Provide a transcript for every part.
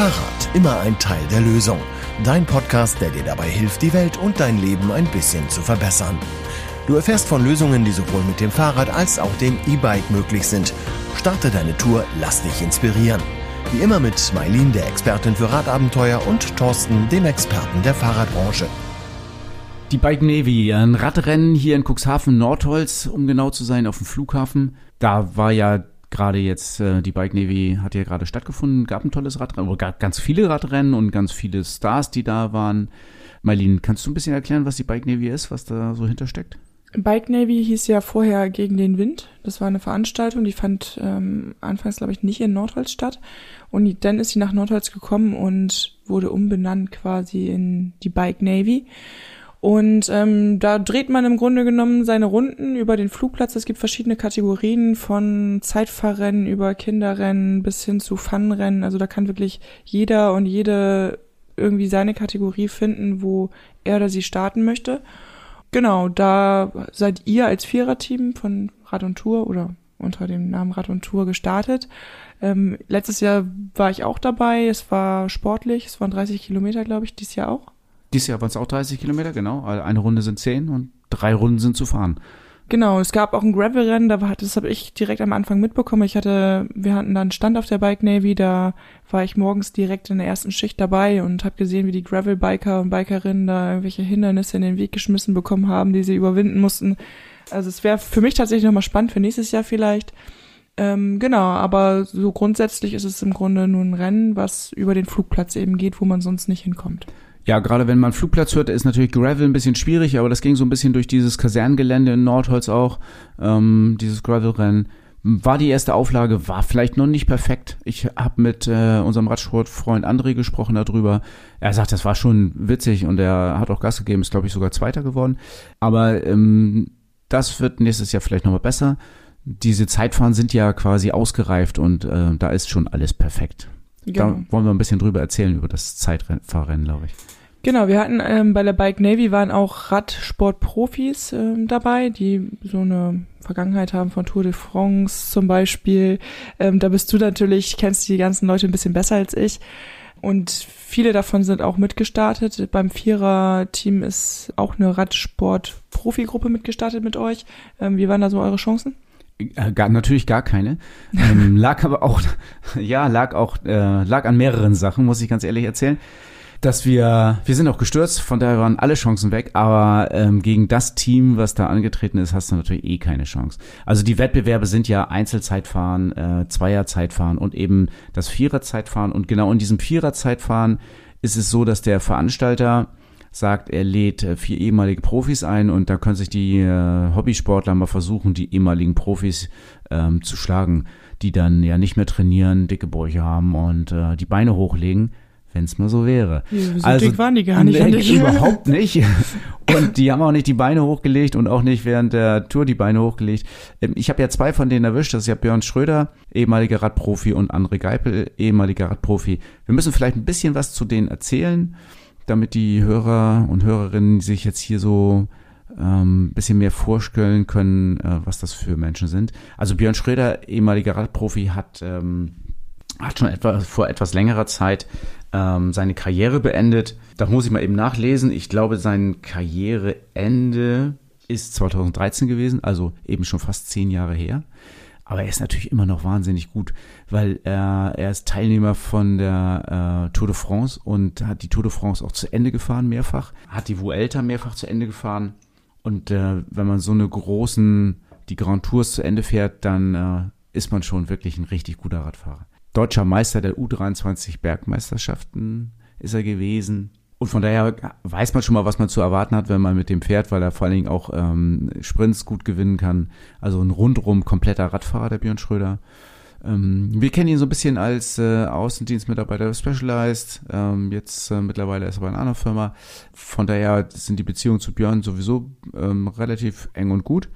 Fahrrad, immer ein Teil der Lösung. Dein Podcast, der dir dabei hilft, die Welt und dein Leben ein bisschen zu verbessern. Du erfährst von Lösungen, die sowohl mit dem Fahrrad als auch dem E-Bike möglich sind. Starte deine Tour, lass dich inspirieren. Wie immer mit Mailin, der Expertin für Radabenteuer, und Thorsten, dem Experten der Fahrradbranche. Die Bike Navy, ein Radrennen hier in Cuxhaven Nordholz, um genau zu sein, auf dem Flughafen. Da war ja gerade jetzt, äh, die Bike Navy hat ja gerade stattgefunden, gab ein tolles Radrennen, oder ganz viele Radrennen und ganz viele Stars, die da waren. Marlene, kannst du ein bisschen erklären, was die Bike Navy ist, was da so hintersteckt? Bike Navy hieß ja vorher gegen den Wind. Das war eine Veranstaltung, die fand ähm, anfangs, glaube ich, nicht in Nordholz statt. Und dann ist sie nach Nordholz gekommen und wurde umbenannt quasi in die Bike Navy. Und ähm, da dreht man im Grunde genommen seine Runden über den Flugplatz. Es gibt verschiedene Kategorien von Zeitfahrrennen über Kinderrennen bis hin zu Funrennen. Also da kann wirklich jeder und jede irgendwie seine Kategorie finden, wo er oder sie starten möchte. Genau, da seid ihr als Viererteam von Rad und Tour oder unter dem Namen Rad und Tour gestartet. Ähm, letztes Jahr war ich auch dabei. Es war sportlich. Es waren 30 Kilometer, glaube ich, dieses Jahr auch. Dieses Jahr waren es auch 30 Kilometer, genau. Also eine Runde sind 10 und drei Runden sind zu fahren. Genau, es gab auch ein Gravel-Rennen, das habe ich direkt am Anfang mitbekommen. Ich hatte, wir hatten da einen Stand auf der Bike Navy, da war ich morgens direkt in der ersten Schicht dabei und habe gesehen, wie die Gravel-Biker und Bikerinnen da irgendwelche Hindernisse in den Weg geschmissen bekommen haben, die sie überwinden mussten. Also es wäre für mich tatsächlich nochmal spannend für nächstes Jahr vielleicht. Ähm, genau, aber so grundsätzlich ist es im Grunde nur ein Rennen, was über den Flugplatz eben geht, wo man sonst nicht hinkommt. Ja, gerade wenn man Flugplatz hört, ist natürlich Gravel ein bisschen schwierig, aber das ging so ein bisschen durch dieses Kaserngelände in Nordholz auch, ähm, dieses Gravel-Rennen. War die erste Auflage, war vielleicht noch nicht perfekt. Ich habe mit äh, unserem Radsportfreund André gesprochen darüber. Er sagt, das war schon witzig und er hat auch Gas gegeben, ist glaube ich sogar Zweiter geworden. Aber ähm, das wird nächstes Jahr vielleicht nochmal besser. Diese Zeitfahren sind ja quasi ausgereift und äh, da ist schon alles perfekt. Genau. Da wollen wir ein bisschen drüber erzählen, über das Zeitfahrrennen, glaube ich. Genau, wir hatten ähm, bei der Bike Navy waren auch Radsportprofis ähm, dabei, die so eine Vergangenheit haben von Tour de France zum Beispiel. Ähm, da bist du natürlich, kennst die ganzen Leute ein bisschen besser als ich. Und viele davon sind auch mitgestartet. Beim Vierer-Team ist auch eine Radsport-Profi-Gruppe mitgestartet mit euch. Ähm, wie waren da so eure Chancen? Äh, gar, natürlich gar keine. ähm, lag aber auch, ja, lag auch, äh, lag an mehreren Sachen, muss ich ganz ehrlich erzählen. Dass wir, wir sind auch gestürzt, von daher waren alle Chancen weg, aber ähm, gegen das Team, was da angetreten ist, hast du natürlich eh keine Chance. Also die Wettbewerbe sind ja Einzelzeitfahren, äh, Zweierzeitfahren und eben das Viererzeitfahren. Und genau in diesem Viererzeitfahren ist es so, dass der Veranstalter sagt, er lädt äh, vier ehemalige Profis ein und da können sich die äh, Hobbysportler mal versuchen, die ehemaligen Profis ähm, zu schlagen, die dann ja nicht mehr trainieren, dicke Bäuche haben und äh, die Beine hochlegen. Wenn es mal so wäre. Ja, so also dick waren die gar nicht. Nee, überhaupt nicht. Und die haben auch nicht die Beine hochgelegt und auch nicht während der Tour die Beine hochgelegt. Ähm, ich habe ja zwei von denen erwischt. Das ist ja Björn Schröder, ehemaliger Radprofi, und André Geipel, ehemaliger Radprofi. Wir müssen vielleicht ein bisschen was zu denen erzählen damit die Hörer und Hörerinnen sich jetzt hier so ähm, bisschen mehr vorstellen können, äh, was das für Menschen sind. Also Björn Schröder, ehemaliger Radprofi, hat, ähm, hat schon etwa, vor etwas längerer Zeit ähm, seine Karriere beendet. Da muss ich mal eben nachlesen. Ich glaube, sein Karriereende ist 2013 gewesen, also eben schon fast zehn Jahre her. Aber er ist natürlich immer noch wahnsinnig gut, weil er, er ist Teilnehmer von der äh, Tour de France und hat die Tour de France auch zu Ende gefahren mehrfach, hat die Vuelta mehrfach zu Ende gefahren. Und äh, wenn man so eine großen, die Grand Tours zu Ende fährt, dann äh, ist man schon wirklich ein richtig guter Radfahrer. Deutscher Meister der U23 Bergmeisterschaften ist er gewesen. Und von daher weiß man schon mal, was man zu erwarten hat, wenn man mit dem fährt, weil er vor allen Dingen auch ähm, Sprints gut gewinnen kann. Also ein rundrum kompletter Radfahrer, der Björn Schröder. Ähm, wir kennen ihn so ein bisschen als äh, Außendienstmitarbeiter Specialized. Ähm, jetzt äh, mittlerweile ist er bei einer anderen Firma. Von daher sind die Beziehungen zu Björn sowieso ähm, relativ eng und gut.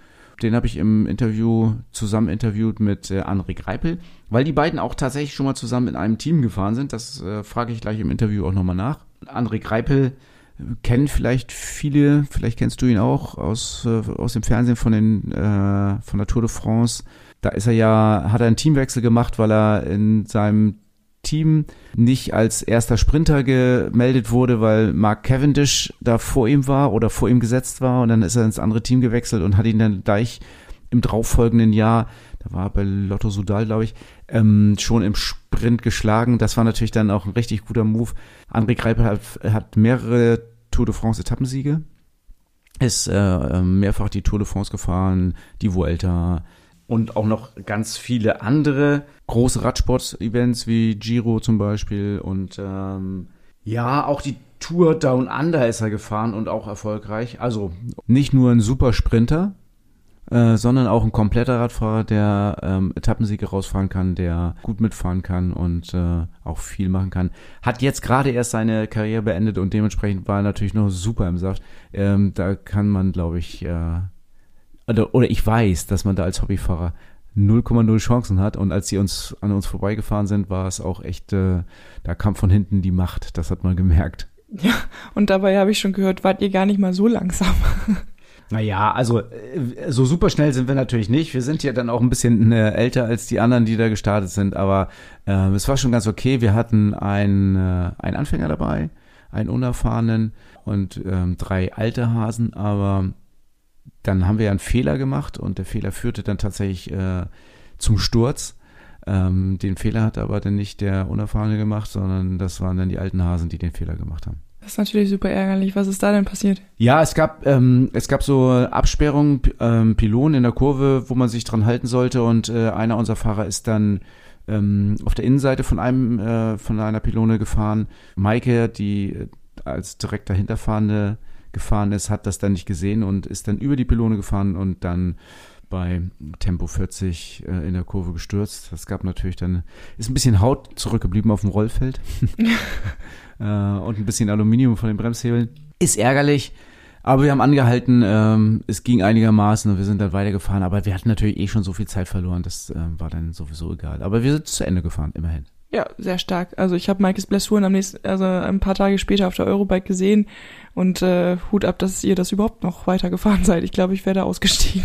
Den habe ich im Interview zusammen interviewt mit äh, André Greipel, weil die beiden auch tatsächlich schon mal zusammen in einem Team gefahren sind. Das äh, frage ich gleich im Interview auch nochmal nach. André Greipel kennen vielleicht viele, vielleicht kennst du ihn auch aus, äh, aus dem Fernsehen von, den, äh, von der Tour de France. Da ist er ja, hat er einen Teamwechsel gemacht, weil er in seinem Team nicht als erster Sprinter gemeldet wurde, weil Mark Cavendish da vor ihm war oder vor ihm gesetzt war und dann ist er ins andere Team gewechselt und hat ihn dann gleich im darauffolgenden Jahr, da war bei Lotto Sudal, glaube ich, ähm, schon im Sprint geschlagen. Das war natürlich dann auch ein richtig guter Move. André Greipel hat, hat mehrere Tour de France Etappensiege, ist äh, mehrfach die Tour de France gefahren, die Vuelta, und auch noch ganz viele andere große Radsport-Events wie Giro zum Beispiel und ähm, ja, auch die Tour Down Under ist er gefahren und auch erfolgreich. Also nicht nur ein super Sprinter, äh, sondern auch ein kompletter Radfahrer, der ähm, Etappensiege rausfahren kann, der gut mitfahren kann und äh, auch viel machen kann. Hat jetzt gerade erst seine Karriere beendet und dementsprechend war er natürlich noch super im Saft. Ähm, da kann man, glaube ich, äh, oder, oder ich weiß, dass man da als Hobbyfahrer 0,0 Chancen hat. Und als sie uns an uns vorbeigefahren sind, war es auch echt, äh, da kam von hinten die Macht. Das hat man gemerkt. Ja, und dabei habe ich schon gehört, wart ihr gar nicht mal so langsam. Naja, also äh, so super schnell sind wir natürlich nicht. Wir sind ja dann auch ein bisschen äh, älter als die anderen, die da gestartet sind. Aber äh, es war schon ganz okay. Wir hatten einen, äh, einen Anfänger dabei, einen unerfahrenen und ähm, drei alte Hasen. Aber dann haben wir ja einen Fehler gemacht und der Fehler führte dann tatsächlich äh, zum Sturz. Ähm, den Fehler hat aber dann nicht der Unerfahrene gemacht, sondern das waren dann die alten Hasen, die den Fehler gemacht haben. Das ist natürlich super ärgerlich. Was ist da denn passiert? Ja, es gab, ähm, es gab so Absperrungen, ähm, Pylonen in der Kurve, wo man sich dran halten sollte und äh, einer unserer Fahrer ist dann ähm, auf der Innenseite von einem, äh, von einer Pylone gefahren. Maike, die äh, als direkt dahinter fahrende gefahren ist, hat das dann nicht gesehen und ist dann über die Pylone gefahren und dann bei Tempo 40 äh, in der Kurve gestürzt. Das gab natürlich dann, ist ein bisschen Haut zurückgeblieben auf dem Rollfeld äh, und ein bisschen Aluminium von den Bremshebeln. Ist ärgerlich, aber wir haben angehalten, ähm, es ging einigermaßen und wir sind dann weitergefahren, aber wir hatten natürlich eh schon so viel Zeit verloren, das äh, war dann sowieso egal. Aber wir sind zu Ende gefahren, immerhin. Ja, sehr stark. Also ich habe Maikes Blessuren am nächsten, also ein paar Tage später auf der Eurobike gesehen und äh, Hut ab, dass ihr das überhaupt noch weitergefahren seid. Ich glaube, ich wäre da ausgestiegen.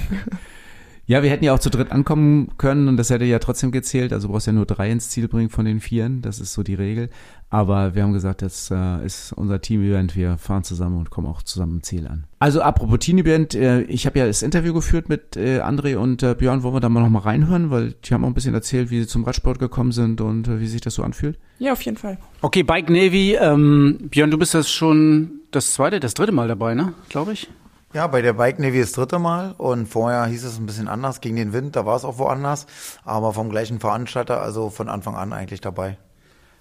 Ja, wir hätten ja auch zu dritt ankommen können und das hätte ja trotzdem gezählt. Also du brauchst ja nur drei ins Ziel bringen von den Vieren. Das ist so die Regel. Aber wir haben gesagt, das äh, ist unser Team-Event. Wir fahren zusammen und kommen auch zusammen im Ziel an. Also apropos Team-Event, äh, ich habe ja das Interview geführt mit äh, André und äh, Björn. Wollen wir da mal noch mal reinhören? Weil die haben auch ein bisschen erzählt, wie sie zum Radsport gekommen sind und wie sich das so anfühlt. Ja, auf jeden Fall. Okay, Bike Navy. Ähm, Björn, du bist das schon das zweite, das dritte Mal dabei, ne? Glaube ich. Ja, bei der Bike Navy das dritte Mal und vorher hieß es ein bisschen anders gegen den Wind, da war es auch woanders, aber vom gleichen Veranstalter, also von Anfang an eigentlich dabei.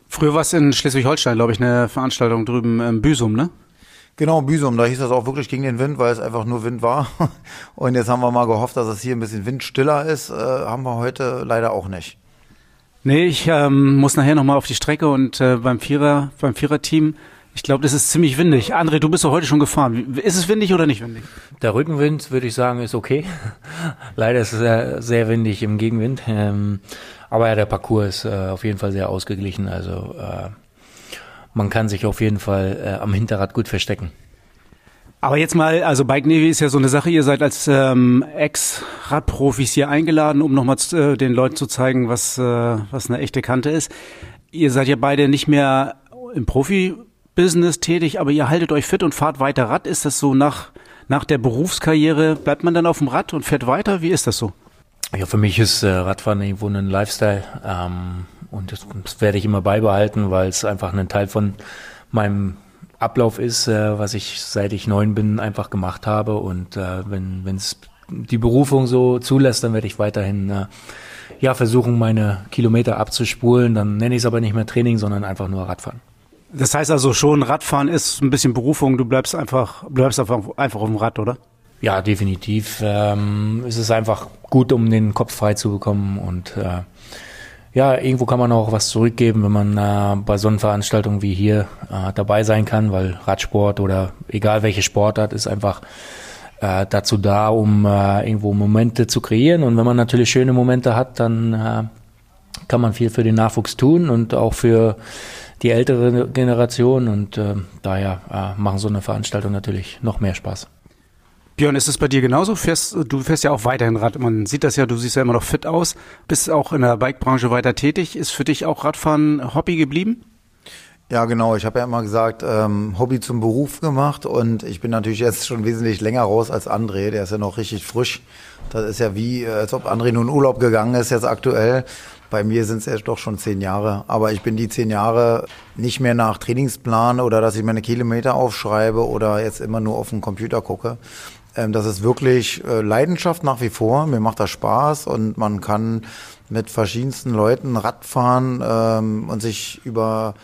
Früher war es in Schleswig-Holstein, glaube ich, eine Veranstaltung drüben im Büsum, ne? Genau, Büsum, da hieß das auch wirklich gegen den Wind, weil es einfach nur Wind war. Und jetzt haben wir mal gehofft, dass es hier ein bisschen windstiller ist. Äh, haben wir heute leider auch nicht. Nee, ich ähm, muss nachher nochmal auf die Strecke und äh, beim Vierer, beim Viererteam ich glaube, das ist ziemlich windig. André, du bist doch heute schon gefahren. Ist es windig oder nicht windig? Der Rückenwind, würde ich sagen, ist okay. Leider ist es sehr, sehr windig im Gegenwind. Ähm, aber ja, der Parcours ist äh, auf jeden Fall sehr ausgeglichen. Also äh, man kann sich auf jeden Fall äh, am Hinterrad gut verstecken. Aber jetzt mal, also Bike Navy ist ja so eine Sache. Ihr seid als ähm, Ex-Radprofis hier eingeladen, um nochmal äh, den Leuten zu zeigen, was, äh, was eine echte Kante ist. Ihr seid ja beide nicht mehr im Profi Business tätig, aber ihr haltet euch fit und fahrt weiter Rad. Ist das so nach, nach der Berufskarriere, bleibt man dann auf dem Rad und fährt weiter? Wie ist das so? Ja, für mich ist äh, Radfahren irgendwo ein Lifestyle ähm, und das, das werde ich immer beibehalten, weil es einfach ein Teil von meinem Ablauf ist, äh, was ich seit ich neun bin einfach gemacht habe und äh, wenn es die Berufung so zulässt, dann werde ich weiterhin äh, ja versuchen, meine Kilometer abzuspulen. Dann nenne ich es aber nicht mehr Training, sondern einfach nur Radfahren. Das heißt also schon, Radfahren ist ein bisschen Berufung, du bleibst einfach, bleibst einfach, auf dem Rad, oder? Ja, definitiv. Ähm, es ist einfach gut, um den Kopf frei zu bekommen und äh, ja, irgendwo kann man auch was zurückgeben, wenn man äh, bei so einer Veranstaltung wie hier äh, dabei sein kann, weil Radsport oder egal welche Sportart ist einfach äh, dazu da, um äh, irgendwo Momente zu kreieren. Und wenn man natürlich schöne Momente hat, dann äh, kann man viel für den Nachwuchs tun und auch für die ältere Generation und äh, daher äh, machen so eine Veranstaltung natürlich noch mehr Spaß. Björn, ist es bei dir genauso? Fährst, du fährst ja auch weiterhin Rad. Man sieht das ja, du siehst ja immer noch fit aus, bist auch in der Bikebranche weiter tätig. Ist für dich auch Radfahren Hobby geblieben? Ja, genau. Ich habe ja immer gesagt, ähm, Hobby zum Beruf gemacht und ich bin natürlich jetzt schon wesentlich länger raus als André. Der ist ja noch richtig frisch. Das ist ja wie, äh, als ob André nur in Urlaub gegangen ist jetzt aktuell. Bei mir sind es ja doch schon zehn Jahre. Aber ich bin die zehn Jahre nicht mehr nach Trainingsplan oder dass ich meine Kilometer aufschreibe oder jetzt immer nur auf den Computer gucke. Ähm, das ist wirklich äh, Leidenschaft nach wie vor. Mir macht das Spaß und man kann mit verschiedensten Leuten Radfahren ähm, und sich über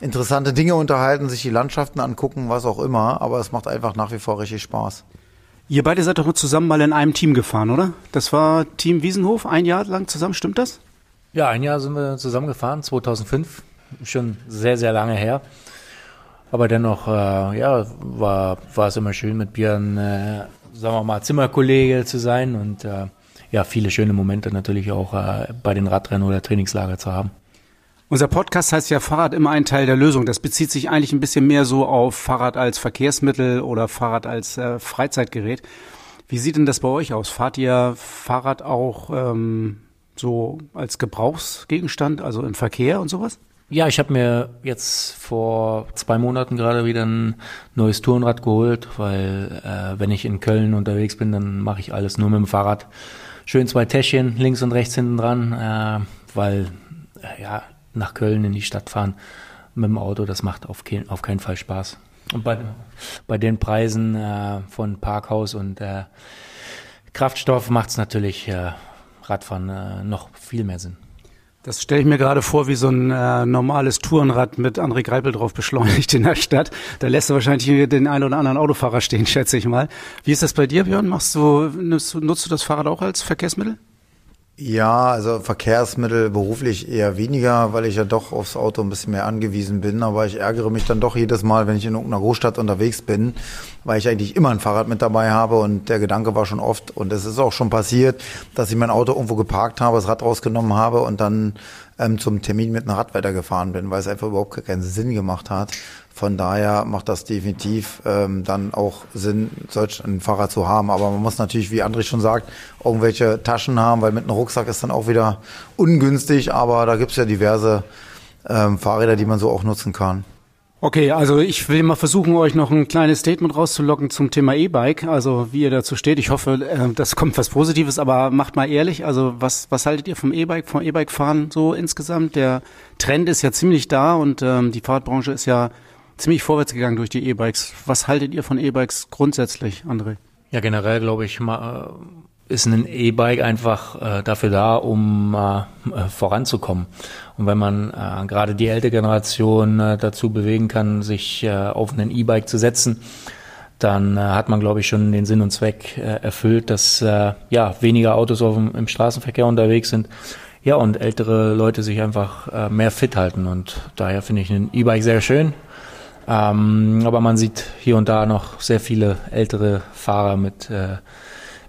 interessante Dinge unterhalten, sich die Landschaften angucken, was auch immer. Aber es macht einfach nach wie vor richtig Spaß. Ihr beide seid doch zusammen mal in einem Team gefahren, oder? Das war Team Wiesenhof, ein Jahr lang zusammen, stimmt das? Ja, ein Jahr sind wir zusammen gefahren, 2005, schon sehr, sehr lange her. Aber dennoch, äh, ja, war, war es immer schön mit Björn, äh, sagen wir mal, Zimmerkollege zu sein und äh, ja, viele schöne Momente natürlich auch äh, bei den Radrennen oder Trainingslager zu haben. Unser Podcast heißt ja Fahrrad immer ein Teil der Lösung. Das bezieht sich eigentlich ein bisschen mehr so auf Fahrrad als Verkehrsmittel oder Fahrrad als äh, Freizeitgerät. Wie sieht denn das bei euch aus? Fahrt ihr Fahrrad auch ähm, so als Gebrauchsgegenstand, also im Verkehr und sowas? Ja, ich habe mir jetzt vor zwei Monaten gerade wieder ein neues Tourenrad geholt, weil äh, wenn ich in Köln unterwegs bin, dann mache ich alles nur mit dem Fahrrad. Schön zwei Täschchen links und rechts hinten dran, äh, weil äh, ja nach Köln in die Stadt fahren mit dem Auto, das macht auf, kein, auf keinen Fall Spaß. Und bei, bei den Preisen äh, von Parkhaus und äh, Kraftstoff macht es natürlich äh, Radfahren äh, noch viel mehr Sinn. Das stelle ich mir gerade vor, wie so ein äh, normales Tourenrad mit André Greipel drauf beschleunigt in der Stadt. Da lässt du wahrscheinlich den einen oder anderen Autofahrer stehen, schätze ich mal. Wie ist das bei dir, Björn? Machst du, nutzt, nutzt du das Fahrrad auch als Verkehrsmittel? Ja, also Verkehrsmittel beruflich eher weniger, weil ich ja doch aufs Auto ein bisschen mehr angewiesen bin. Aber ich ärgere mich dann doch jedes Mal, wenn ich in irgendeiner Großstadt unterwegs bin, weil ich eigentlich immer ein Fahrrad mit dabei habe. Und der Gedanke war schon oft, und es ist auch schon passiert, dass ich mein Auto irgendwo geparkt habe, das Rad rausgenommen habe und dann ähm, zum Termin mit einem Rad weitergefahren bin, weil es einfach überhaupt keinen Sinn gemacht hat. Von daher macht das definitiv ähm, dann auch Sinn, solch ein Fahrrad zu haben. Aber man muss natürlich, wie André schon sagt, irgendwelche Taschen haben, weil mit einem Rucksack ist dann auch wieder ungünstig. Aber da gibt's ja diverse ähm, Fahrräder, die man so auch nutzen kann. Okay, also ich will mal versuchen, euch noch ein kleines Statement rauszulocken zum Thema E-Bike, also wie ihr dazu steht. Ich hoffe, äh, das kommt was Positives, aber macht mal ehrlich, also was, was haltet ihr vom E-Bike, vom E-Bike-Fahren so insgesamt? Der Trend ist ja ziemlich da und ähm, die Fahrradbranche ist ja ziemlich vorwärts gegangen durch die E-Bikes. Was haltet ihr von E-Bikes grundsätzlich, André? Ja, generell glaube ich, mal, äh, ist ein E-Bike einfach äh, dafür da, um äh, voranzukommen. Und wenn man äh, gerade die ältere Generation äh, dazu bewegen kann, sich äh, auf einen E-Bike zu setzen, dann äh, hat man, glaube ich, schon den Sinn und Zweck äh, erfüllt, dass äh, ja weniger Autos auf dem, im Straßenverkehr unterwegs sind. Ja, und ältere Leute sich einfach äh, mehr fit halten. Und daher finde ich ein E-Bike sehr schön. Ähm, aber man sieht hier und da noch sehr viele ältere Fahrer mit, äh,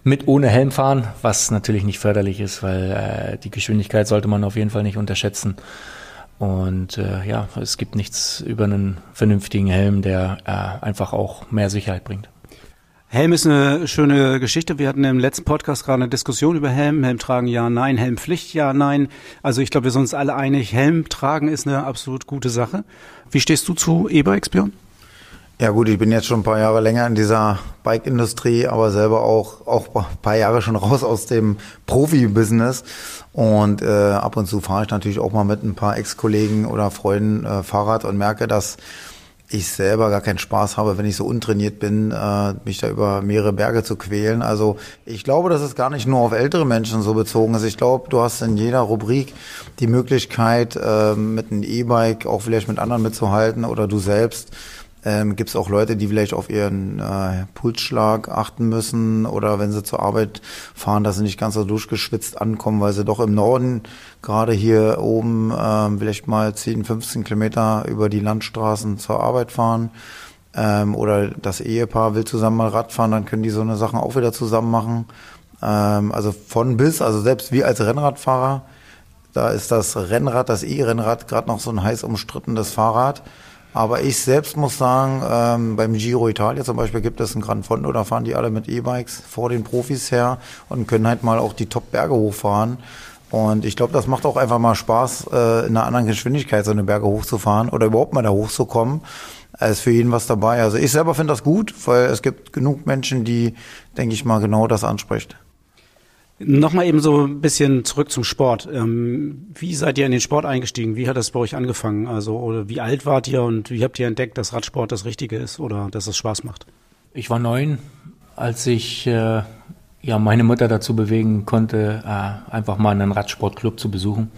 mit ohne Helm fahren, was natürlich nicht förderlich ist, weil äh, die Geschwindigkeit sollte man auf jeden Fall nicht unterschätzen. Und äh, ja, es gibt nichts über einen vernünftigen Helm, der äh, einfach auch mehr Sicherheit bringt. Helm ist eine schöne Geschichte. Wir hatten im letzten Podcast gerade eine Diskussion über Helm. Helm tragen ja, nein. Helmpflicht ja, nein. Also ich glaube, wir sind uns alle einig, Helm tragen ist eine absolut gute Sache. Wie stehst du zu E-Bikes, Björn? Ja gut, ich bin jetzt schon ein paar Jahre länger in dieser Bike-Industrie, aber selber auch, auch ein paar Jahre schon raus aus dem Profi-Business. Und äh, ab und zu fahre ich natürlich auch mal mit ein paar Ex-Kollegen oder Freunden äh, Fahrrad und merke, dass ich selber gar keinen Spaß habe, wenn ich so untrainiert bin, äh, mich da über mehrere Berge zu quälen. Also ich glaube, dass es gar nicht nur auf ältere Menschen so bezogen ist. Ich glaube, du hast in jeder Rubrik die Möglichkeit, äh, mit einem E-Bike auch vielleicht mit anderen mitzuhalten oder du selbst ähm, Gibt es auch Leute, die vielleicht auf ihren äh, Pulsschlag achten müssen oder wenn sie zur Arbeit fahren, dass sie nicht ganz so durchgeschwitzt ankommen, weil sie doch im Norden gerade hier oben äh, vielleicht mal 10, 15 Kilometer über die Landstraßen zur Arbeit fahren. Ähm, oder das Ehepaar will zusammen mal Rad fahren, dann können die so eine Sachen auch wieder zusammen machen. Ähm, also von bis, also selbst wir als Rennradfahrer, da ist das Rennrad, das E-Rennrad gerade noch so ein heiß umstrittenes Fahrrad Aber ich selbst muss sagen, ähm, beim Giro Italia zum Beispiel gibt es ein Gran Fondo, da fahren die alle mit E-Bikes vor den Profis her und können halt mal auch die Top-Berge hochfahren. Und ich glaube, das macht auch einfach mal Spaß, äh, in einer anderen Geschwindigkeit so eine Berge hochzufahren oder überhaupt mal da hochzukommen. Es ist für jeden was dabei. Also ich selber finde das gut, weil es gibt genug Menschen, die, denke ich mal, genau das anspricht. Nochmal eben so ein bisschen zurück zum Sport. Ähm, wie seid ihr in den Sport eingestiegen? Wie hat das bei euch angefangen? Also, oder wie alt wart ihr und wie habt ihr entdeckt, dass Radsport das Richtige ist oder dass es Spaß macht? Ich war neun, als ich äh, ja meine Mutter dazu bewegen konnte, äh, einfach mal einen Radsportclub zu besuchen.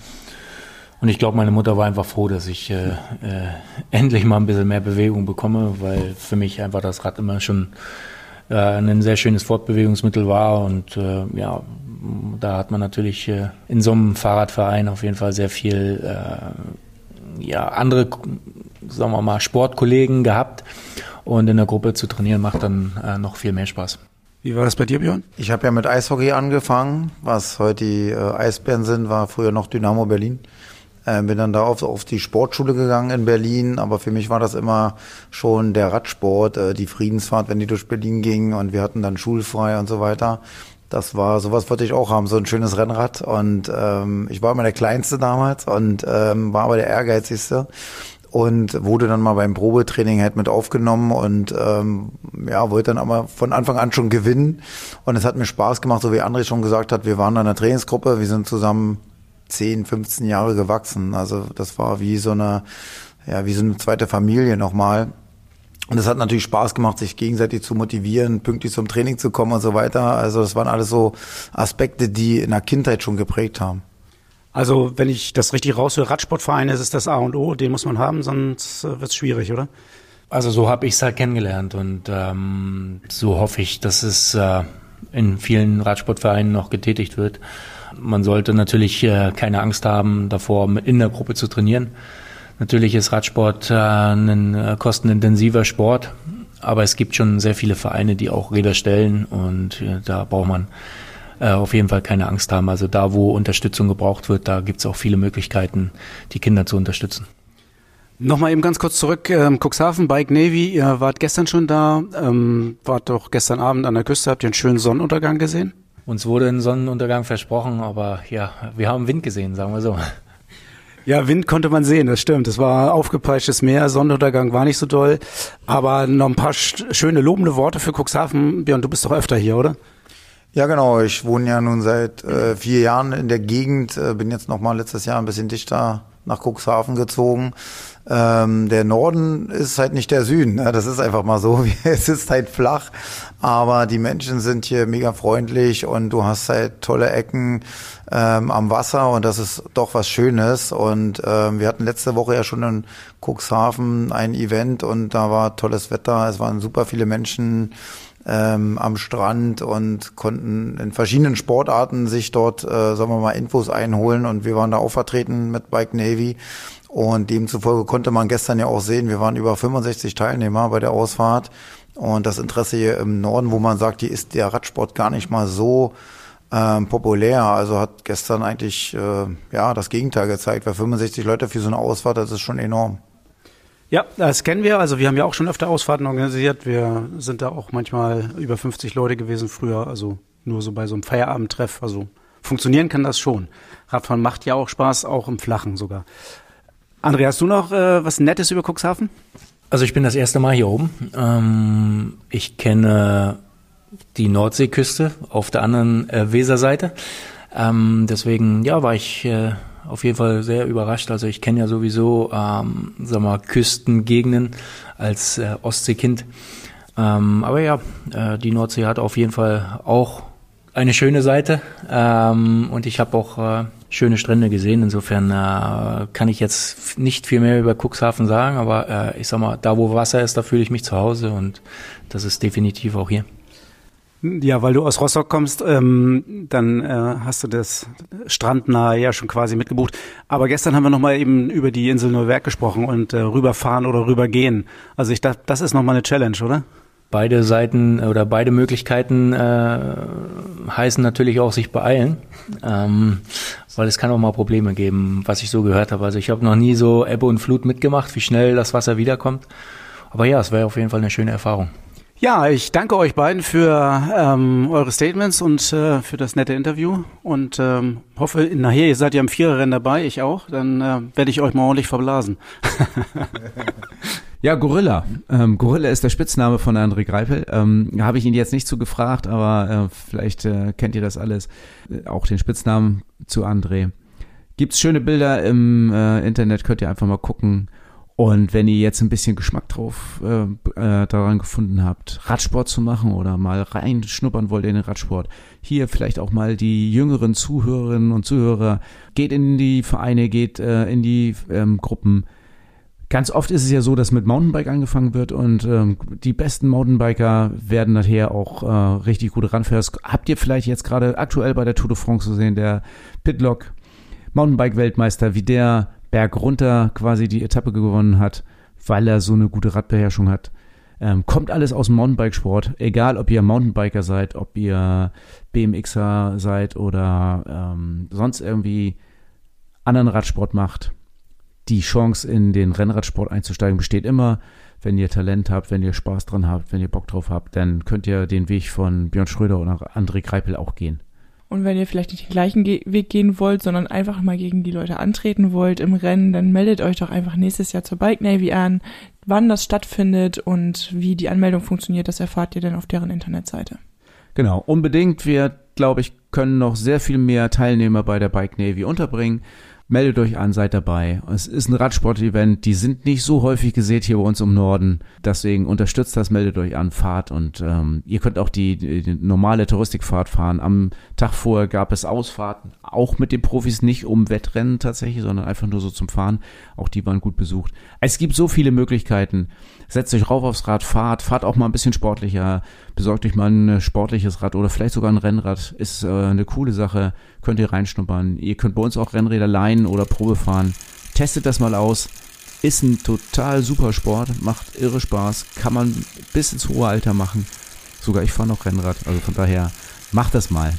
Und ich glaube, meine Mutter war einfach froh, dass ich äh, äh, endlich mal ein bisschen mehr Bewegung bekomme, weil für mich einfach das Rad immer schon äh, ein sehr schönes Fortbewegungsmittel war und äh, ja, da hat man natürlich äh, in so einem Fahrradverein auf jeden Fall sehr viel äh, ja, andere, sagen wir mal, Sportkollegen gehabt. Und in der Gruppe zu trainieren macht dann äh, noch viel mehr Spaß. Wie war das bei dir, Björn? Ich habe ja mit Eishockey angefangen. Was heute die äh, Eisbären sind, war früher noch Dynamo Berlin. Äh, bin dann da auf, auf die Sportschule gegangen in Berlin, aber für mich war das immer schon der Radsport, äh, die Friedensfahrt, wenn die durch Berlin ging und wir hatten dann schulfrei und so weiter. Das war, sowas wollte ich auch haben, so ein schönes Rennrad. Und ähm, ich war immer der Kleinste damals und ähm, war aber der Ehrgeizigste und wurde dann mal beim Probetraining halt mit aufgenommen und ähm, ja, wollte dann aber von Anfang an schon gewinnen. Und es hat mir Spaß gemacht, so wie André schon gesagt hat, wir waren in einer Trainingsgruppe, wir sind zusammen 10, 15 Jahre gewachsen. Also das war wie so eine, ja, wie so eine zweite Familie nochmal. Und es hat natürlich Spaß gemacht, sich gegenseitig zu motivieren, pünktlich zum Training zu kommen und so weiter. Also das waren alles so Aspekte, die in der Kindheit schon geprägt haben. Also wenn ich das richtig raushöre, Radsportverein ist es das A und O, den muss man haben, sonst äh, wird es schwierig, oder? Also so habe ich es halt kennengelernt und ähm, so hoffe ich, dass es äh, in vielen Radsportvereinen noch getätigt wird. Man sollte natürlich äh, keine Angst haben, davor in der Gruppe zu trainieren Natürlich ist Radsport äh, ein äh, kostenintensiver Sport, aber es gibt schon sehr viele Vereine, die auch Räder stellen und da braucht man auf jeden Fall keine Angst haben. Also da, wo Unterstützung gebraucht wird, da gibt es auch viele Möglichkeiten, die Kinder zu unterstützen. Nochmal eben ganz kurz zurück, ähm, Cuxhaven, Bike Navy, ihr wart gestern schon da, ähm, wart doch gestern Abend an der Küste, habt ihr einen schönen Sonnenuntergang gesehen? Uns wurde ein Sonnenuntergang versprochen, aber ja, wir haben Wind gesehen, sagen wir so. Ja, Wind konnte man sehen, das stimmt. Es war aufgepeitschtes Meer, Sonnenuntergang war nicht so doll. Aber noch ein paar schöne lobende Worte für Cuxhaven. Björn, du bist doch öfter hier, oder? Ja, genau. Ich wohne ja nun seit äh, vier Jahren in der Gegend, äh, bin jetzt noch mal letztes Jahr ein bisschen dichter nach Cuxhaven gezogen. Ähm, der Norden ist halt nicht der Süden. Ne? Das ist einfach mal so. Es ist halt flach, aber die Menschen sind hier mega freundlich und du hast halt tolle Ecken ähm, am Wasser und das ist doch was Schönes. Und ähm, wir hatten letzte Woche ja schon in Cuxhaven ein Event und da war tolles Wetter. Es waren super viele Menschen ähm, am Strand und konnten in verschiedenen Sportarten sich dort, äh, sagen wir mal, Infos einholen und wir waren da auch vertreten mit Bike Navy. Und demzufolge konnte man gestern ja auch sehen, wir waren über 65 Teilnehmer bei der Ausfahrt. Und das Interesse hier im Norden, wo man sagt, hier ist der Radsport gar nicht mal so ähm, populär. Also hat gestern eigentlich äh, ja das Gegenteil gezeigt, weil 65 Leute für so eine Ausfahrt, das ist schon enorm. Ja, das kennen wir. Also wir haben ja auch schon öfter Ausfahrten organisiert. Wir sind da auch manchmal über 50 Leute gewesen früher. Also nur so bei so einem Feierabendtreff. Also funktionieren kann das schon. Radfahren macht ja auch Spaß, auch im Flachen sogar. André, hast du noch äh, was Nettes über Cuxhaven? Also ich bin das erste Mal hier oben. Ähm, ich kenne die Nordseeküste auf der anderen äh, Weserseite. Ähm, deswegen, ja, war ich äh, auf jeden Fall sehr überrascht. Also ich kenne ja sowieso, ähm, sag mal, Küstengegenden als äh, Ostseekind. Ähm, aber ja, äh, die Nordsee hat auf jeden Fall auch eine schöne Seite ähm, und ich habe auch äh, schöne Strände gesehen. Insofern äh, kann ich jetzt nicht viel mehr über Cuxhaven sagen, aber äh, ich sag mal, da wo Wasser ist, da fühle ich mich zu Hause und das ist definitiv auch hier. Ja, weil du aus Rostock kommst, ähm, dann äh, hast du das strandnahe ja schon quasi mitgebucht. Aber gestern haben wir nochmal eben über die Insel Neuwerk gesprochen und äh, rüberfahren oder rübergehen. Also ich dachte, das ist nochmal eine Challenge, oder? Beide Seiten oder beide Möglichkeiten äh, heißen natürlich auch sich beeilen. Ähm, weil es kann auch mal Probleme geben, was ich so gehört habe. Also ich habe noch nie so Ebbe und Flut mitgemacht, wie schnell das Wasser wiederkommt. Aber ja, es wäre auf jeden Fall eine schöne Erfahrung. Ja, ich danke euch beiden für ähm, eure Statements und äh, für das nette Interview und ähm, hoffe, nachher, ihr seid ja im Viererrennen dabei, ich auch, dann äh, werde ich euch mal ordentlich verblasen. Ja, Gorilla. Ähm, Gorilla ist der Spitzname von André Greipel. Ähm, Habe ich ihn jetzt nicht zu gefragt, aber äh, vielleicht äh, kennt ihr das alles. Äh, auch den Spitznamen zu André. Gibt's schöne Bilder im äh, Internet, könnt ihr einfach mal gucken. Und wenn ihr jetzt ein bisschen Geschmack drauf äh, äh, daran gefunden habt, Radsport zu machen oder mal reinschnuppern wollt in den Radsport, hier vielleicht auch mal die jüngeren Zuhörerinnen und Zuhörer, geht in die Vereine, geht in die ähm, Gruppen, Ganz oft ist es ja so, dass mit Mountainbike angefangen wird und ähm, die besten Mountainbiker werden nachher auch äh, richtig gute Runfairs. Habt ihr vielleicht jetzt gerade aktuell bei der Tour de France gesehen, der Pitlock Mountainbike-Weltmeister, wie der Berg runter quasi die Etappe gewonnen hat, weil er so eine gute Radbeherrschung hat. Ähm, kommt alles aus dem Mountainbikesport, egal ob ihr Mountainbiker seid, ob ihr BMXer seid oder ähm, sonst irgendwie anderen Radsport macht die Chance, in den Rennradsport einzusteigen, besteht immer. Wenn ihr Talent habt, wenn ihr Spaß dran habt, wenn ihr Bock drauf habt, dann könnt ihr den Weg von Björn Schröder oder André Greipel auch gehen. Und wenn ihr vielleicht nicht den gleichen Ge Weg gehen wollt, sondern einfach mal gegen die Leute antreten wollt im Rennen, dann meldet euch doch einfach nächstes Jahr zur Bike Navy an. Wann das stattfindet und wie die Anmeldung funktioniert, das erfahrt ihr dann auf deren Internetseite. Genau, unbedingt. Wir, glaube ich, können noch sehr viel mehr Teilnehmer bei der Bike Navy unterbringen. Meldet euch an, seid dabei. Es ist ein Radsport-Event, die sind nicht so häufig gesät hier bei uns im Norden. Deswegen unterstützt das, meldet euch an, fahrt und ähm, ihr könnt auch die, die normale Touristikfahrt fahren. Am Tag vorher gab es Ausfahrten, auch mit den Profis, nicht um Wettrennen tatsächlich, sondern einfach nur so zum Fahren. Auch die waren gut besucht. Es gibt so viele Möglichkeiten. Setzt euch rauf aufs Rad, fahrt, fahrt auch mal ein bisschen sportlicher, besorgt euch mal ein sportliches Rad oder vielleicht sogar ein Rennrad. Ist äh, eine coole Sache, könnt ihr reinschnuppern. Ihr könnt bei uns auch Rennräder leihen oder Probe fahren. Testet das mal aus. Ist ein total super Sport, macht irre Spaß, kann man bis ins hohe Alter machen. Sogar ich fahre noch Rennrad, also von daher macht das mal.